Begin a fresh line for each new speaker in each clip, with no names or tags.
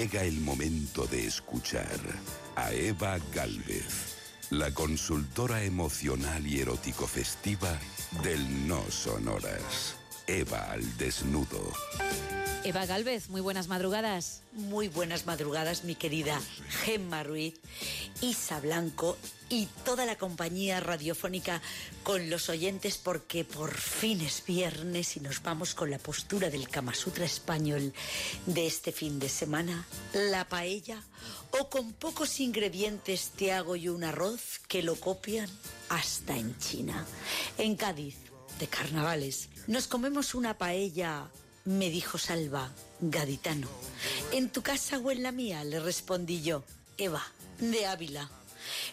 Llega el momento de escuchar a Eva Galvez, la consultora emocional y erótico festiva del No Sonoras. Eva al desnudo.
Eva Galvez, muy buenas madrugadas.
Muy buenas madrugadas, mi querida Gemma Ruiz, Isa Blanco y toda la compañía radiofónica con los oyentes porque por fin es viernes y nos vamos con la postura del Kama Sutra español de este fin de semana, la paella o con pocos ingredientes te hago yo un arroz que lo copian hasta en China. En Cádiz, de carnavales, nos comemos una paella me dijo Salva, gaditano. ¿En tu casa o en la mía? le respondí yo. Eva, de Ávila.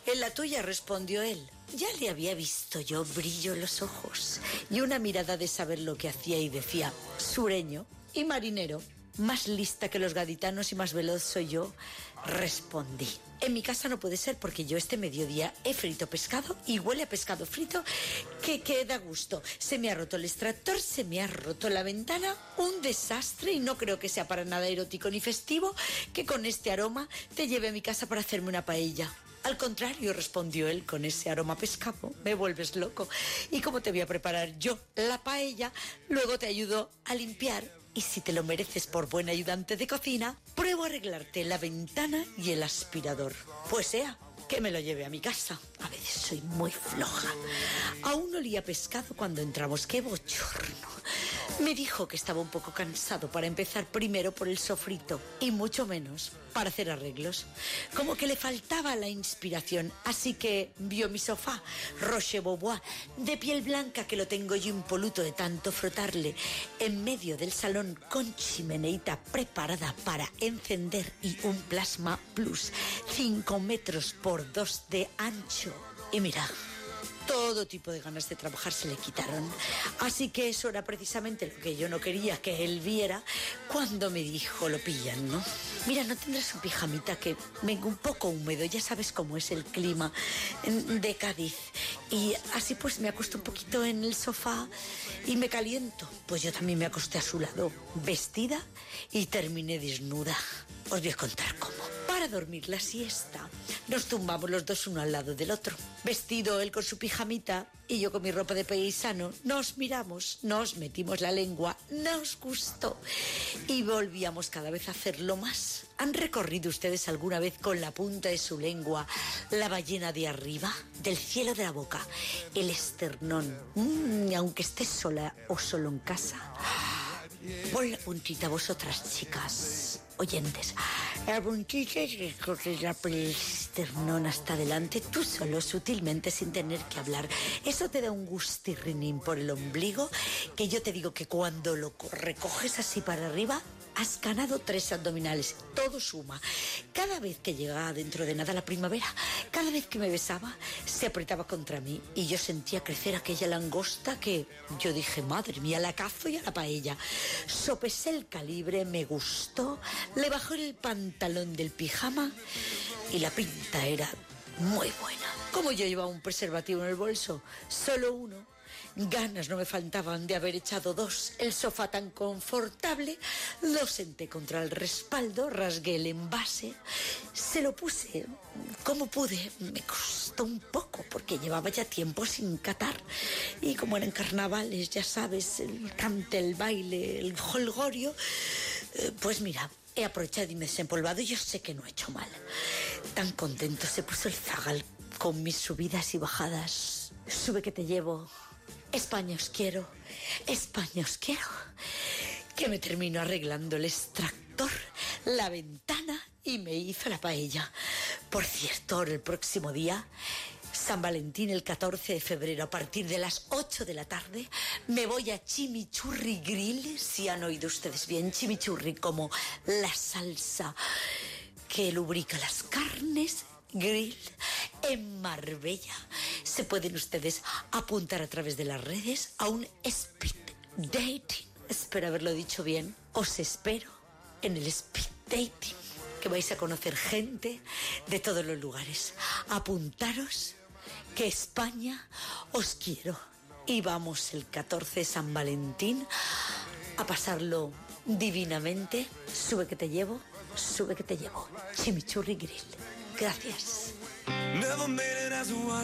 En la tuya respondió él. Ya le había visto yo brillo en los ojos y una mirada de saber lo que hacía y decía, sureño y marinero. Más lista que los gaditanos y más veloz soy yo, respondí. En mi casa no puede ser porque yo este mediodía he frito pescado y huele a pescado frito que queda gusto. Se me ha roto el extractor, se me ha roto la ventana, un desastre y no creo que sea para nada erótico ni festivo que con este aroma te lleve a mi casa para hacerme una paella. Al contrario, respondió él con ese aroma pescado, me vuelves loco. ¿Y cómo te voy a preparar yo la paella? Luego te ayudo a limpiar y si te lo mereces por buen ayudante de cocina, pruebo a arreglarte la ventana y el aspirador. Pues sea, que me lo lleve a mi casa. A veces soy muy floja. Aún olía pescado cuando entramos. ¡Qué bochorno! Me dijo que estaba un poco cansado para empezar primero por el sofrito y mucho menos para hacer arreglos. Como que le faltaba la inspiración, así que vio mi sofá, Roche Beaubois, de piel blanca que lo tengo yo impoluto de tanto frotarle, en medio del salón con chimeneita preparada para encender y un plasma plus, 5 metros por 2 de ancho. Y mira, todo tipo de ganas de trabajar se le quitaron. Así que eso era precisamente lo que yo no quería que él viera cuando me dijo lo pillan, ¿no? Mira, no tendrás un pijamita que venga un poco húmedo, ya sabes cómo es el clima de Cádiz. Y así pues me acuesto un poquito en el sofá y me caliento. Pues yo también me acosté a su lado, vestida y terminé desnuda. Os voy a contar cómo. Dormir la siesta, nos tumbamos los dos uno al lado del otro. Vestido él con su pijamita y yo con mi ropa de paisano, nos miramos, nos metimos la lengua, nos gustó y volvíamos cada vez a hacerlo más. ¿Han recorrido ustedes alguna vez con la punta de su lengua la ballena de arriba, del cielo de la boca, el esternón, mm, aunque estés sola o solo en casa? Pon la puntita vosotras, chicas, oyentes. Que corre la esternón hasta adelante, tú solo, sutilmente, sin tener que hablar. Eso te da un gustirrinín por el ombligo, que yo te digo que cuando lo recoges así para arriba, has ganado tres abdominales. Todo suma. Cada vez que llegaba dentro de nada la primavera, cada vez que me besaba, se apretaba contra mí y yo sentía crecer aquella langosta que yo dije, madre mía, la cazo y a la paella. Sopesé el calibre, me gustó, le bajó el pantalón del pijama y la pinta era muy buena. Como yo llevaba un preservativo en el bolso, solo uno. Ganas no me faltaban de haber echado dos. El sofá tan confortable, lo senté contra el respaldo, rasgué el envase, se lo puse como pude. Me costó un poco porque llevaba ya tiempo sin catar. Y como eran carnavales, ya sabes, el cante, el baile, el holgorio, eh, pues mira, he aprovechado y me he desempolvado y yo sé que no he hecho mal. Tan contento se puso el zagal con mis subidas y bajadas. Sube que te llevo. España os quiero. España os quiero. Que me termino arreglando el extractor, la ventana y me hizo la paella. Por cierto, el próximo día San Valentín el 14 de febrero a partir de las 8 de la tarde me voy a Chimichurri Grill, si han oído ustedes bien, Chimichurri como la salsa que lubrica las carnes, grill en Marbella. Se pueden ustedes apuntar a través de las redes a un speed dating. Espero haberlo dicho bien. Os espero en el speed dating que vais a conocer gente de todos los lugares. Apuntaros que España os quiero. Y vamos el 14 de San Valentín a pasarlo divinamente. Sube que te llevo, sube que te llevo. Chimichurri Grill. Gracias. Never made it as a wife.